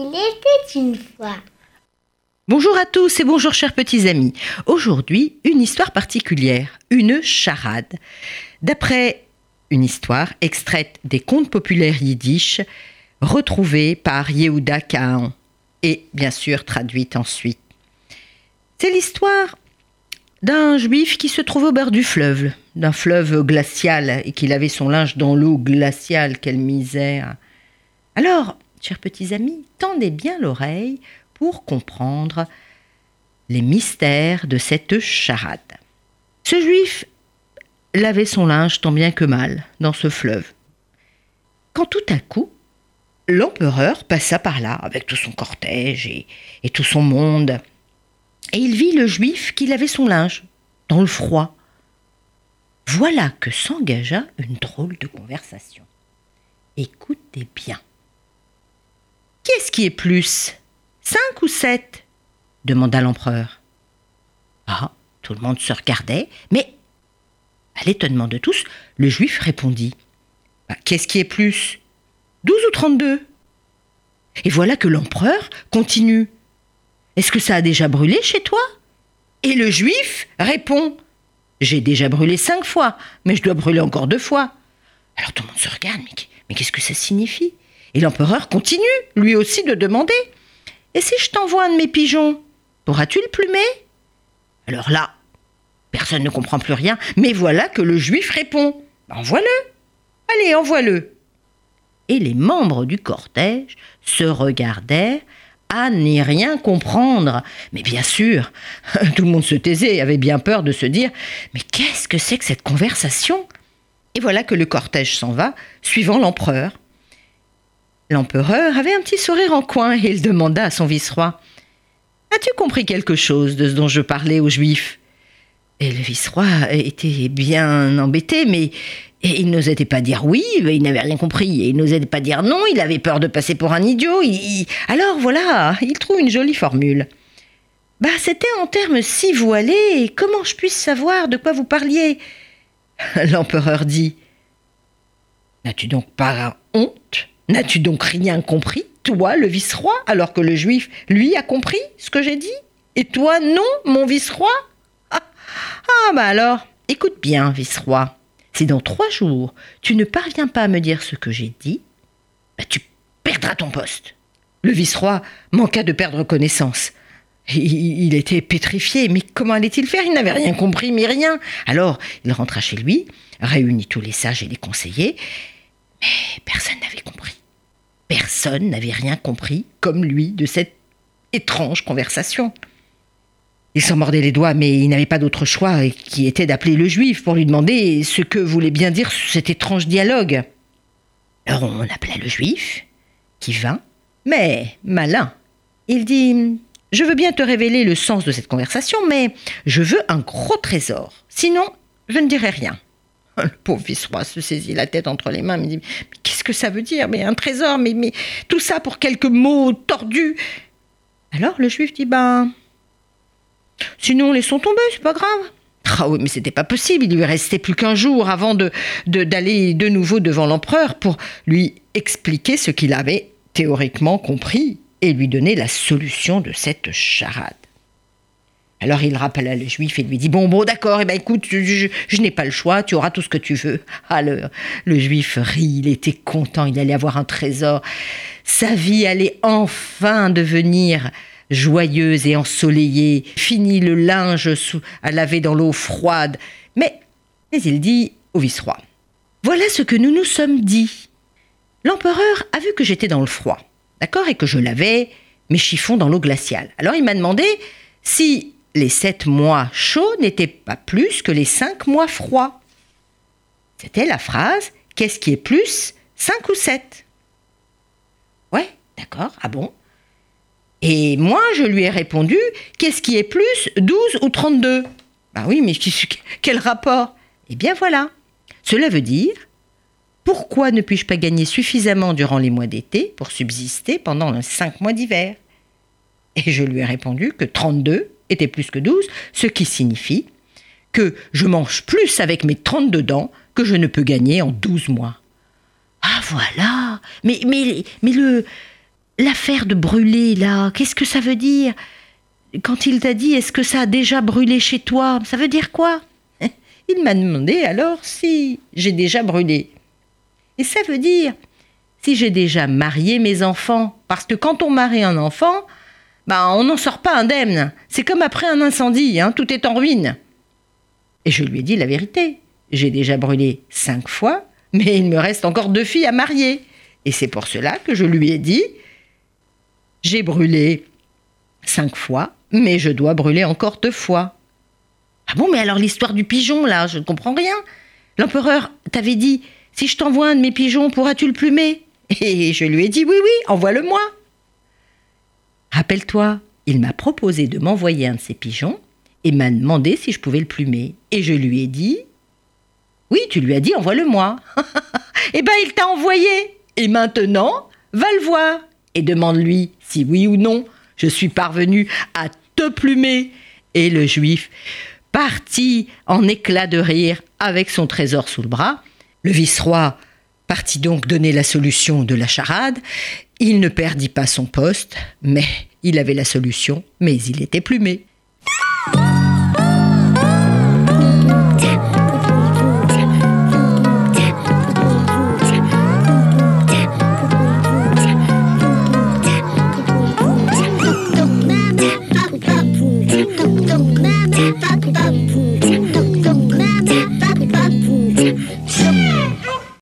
Il était une fois. Bonjour à tous et bonjour chers petits amis. Aujourd'hui, une histoire particulière, une charade. D'après une histoire extraite des contes populaires yiddish, retrouvée par Yehuda Kahan et bien sûr traduite ensuite. C'est l'histoire d'un juif qui se trouve au bord du fleuve, d'un fleuve glacial, et qu'il avait son linge dans l'eau glaciale, quelle misère. Alors, chers petits amis, tendez bien l'oreille pour comprendre les mystères de cette charade. Ce juif lavait son linge tant bien que mal dans ce fleuve. Quand tout à coup, l'empereur passa par là avec tout son cortège et, tout son monde et il vit le juif qui lavait son linge, dans le froid. Voilà que s'engagea une drôle de conversation. Écoutez bien. Qu'est-ce qui est plus Cinq ou sept? demanda l'empereur. Ah, tout le monde se regardait, mais, à l'étonnement de tous, le juif répondit. Bah, qu'est-ce qui est plus Douze ou trente-deux? Et voilà que l'empereur continue. Est-ce que ça a déjà brûlé chez toi? Et le juif répond J'ai déjà brûlé cinq fois, mais je dois brûler encore deux fois. Alors tout le monde se regarde, mais qu'est-ce que ça signifie? Et l'empereur continue, lui aussi, de demander. Et si je t'envoie un de mes pigeons, pourras-tu le plumer? Alors là, personne ne comprend plus rien, mais voilà que le juif répond. Envoie-le. Allez, envoie-le. Et les membres du cortège se regardèrent à n'y rien comprendre. Mais bien sûr, tout le monde se taisait et avait bien peur de se dire Mais qu'est-ce que c'est que cette conversation? Et voilà que le cortège s'en va, suivant l'empereur. L'empereur avait un petit sourire en coin et il demanda à son vice-roi As-tu compris quelque chose de ce dont je parlais aux Juifs? Et le vice-roi était bien embêté, mais il n'osait pas dire oui, il n'avait rien compris. Et il n'osait pas dire non, il avait peur de passer pour un idiot. Alors voilà, il trouve une jolie formule. Bah, c'était en termes si voilés, comment je puisse savoir de quoi vous parliez? L'empereur dit N'as-tu donc pas honte? N'as-tu donc rien compris, toi, le vice-roi, alors que le juif, lui, a compris ce que j'ai dit? Et toi, non, mon vice-roi? Ah, ah, bah alors, écoute bien, vice-roi. Si dans trois jours, tu ne parviens pas à me dire ce que j'ai dit, bah, tu perdras ton poste. Le vice-roi manqua de perdre connaissance. Il était pétrifié, mais comment allait-il faire? Il n'avait rien compris, mais rien. Alors, il rentra chez lui, réunit tous les sages et les conseillers, mais personne n'avait compris. Personne n'avait rien compris, comme lui, de cette étrange conversation. Il s'en mordait les doigts, mais il n'avait pas d'autre choix, qui était d'appeler le juif pour lui demander ce que voulait bien dire cet étrange dialogue. Alors on appela le juif, qui vint, mais malin. Il dit Je veux bien te révéler le sens de cette conversation, mais je veux un gros trésor. Sinon, je ne dirai rien. Le pauvre vice-roi se saisit la tête entre les mains, me dit Mais qu'est-ce que ça veut dire? Mais un trésor, mais, tout ça pour quelques mots tordus. Alors le juif dit Ben, Sinon, laissons tomber, c'est pas grave. Ah oui, mais c'était pas possible. Il lui restait plus qu'un jour avant de d'aller de, nouveau devant l'empereur pour lui expliquer ce qu'il avait théoriquement compris et lui donner la solution de cette charade. Alors il rappela le juif et lui dit Bon, bon, d'accord, eh ben écoute, je, n'ai pas le choix, tu auras tout ce que tu veux. Alors le juif rit, il était content, il allait avoir un trésor. Sa vie allait enfin devenir joyeuse et ensoleillée, fini le linge à laver dans l'eau froide. Mais, mais il dit au vice-roi Voilà ce que nous nous sommes dit. L'empereur a vu que j'étais dans le froid, d'accord, et que je lavais mes chiffons dans l'eau glaciale. Alors il m'a demandé si les sept mois chauds n'étaient pas plus que les cinq mois froids. C'était la phrase Qu'est-ce qui est plus, cinq ou sept. Ouais, d'accord, ah bon? Et moi, je lui ai répondu Qu'est-ce qui est plus 12 ou 32 Ben oui, mais quel rapport? Eh bien voilà. Cela veut dire Pourquoi ne puis-je pas gagner suffisamment durant les mois d'été pour subsister pendant les 5 mois d'hiver? Et je lui ai répondu que 32 était plus que 12, ce qui signifie que je mange plus avec mes 32 dents que je ne peux gagner en 12 mois. Ah voilà Mais, mais, mais le, l'affaire de brûler, là, qu'est-ce que ça veut dire? Quand il t'a dit est-ce que ça a déjà brûlé chez toi, ça veut dire quoi? Il m'a demandé alors si j'ai déjà brûlé. Et ça veut dire si j'ai déjà marié mes enfants. Parce que quand on marie un enfant, bah, on n'en sort pas indemne. C'est comme après un incendie, hein, tout est en ruine. Et je lui ai dit la vérité. J'ai déjà brûlé cinq fois, mais il me reste encore deux filles à marier. Et c'est pour cela que je lui ai dit J'ai brûlé cinq fois, mais je dois brûler encore deux fois. Ah bon, mais alors l'histoire du pigeon, là, je ne comprends rien. L'empereur t'avait dit Si je t'envoie un de mes pigeons, pourras-tu le plumer? Et je lui ai dit Oui, oui, envoie-le-moi. Rappelle-toi, il m'a proposé de m'envoyer un de ses pigeons et m'a demandé si je pouvais le plumer. Et je lui ai dit Oui, tu lui as dit envoie-le-moi. eh ben, il t'a envoyé. Et maintenant, va le voir et demande-lui si oui ou non je suis parvenu à te plumer. Et le juif, parti en éclat de rire avec son trésor sous le bras, le vice-roi partit donc donner la solution de la charade. Il ne perdit pas son poste, mais il avait la solution, mais il était plumé.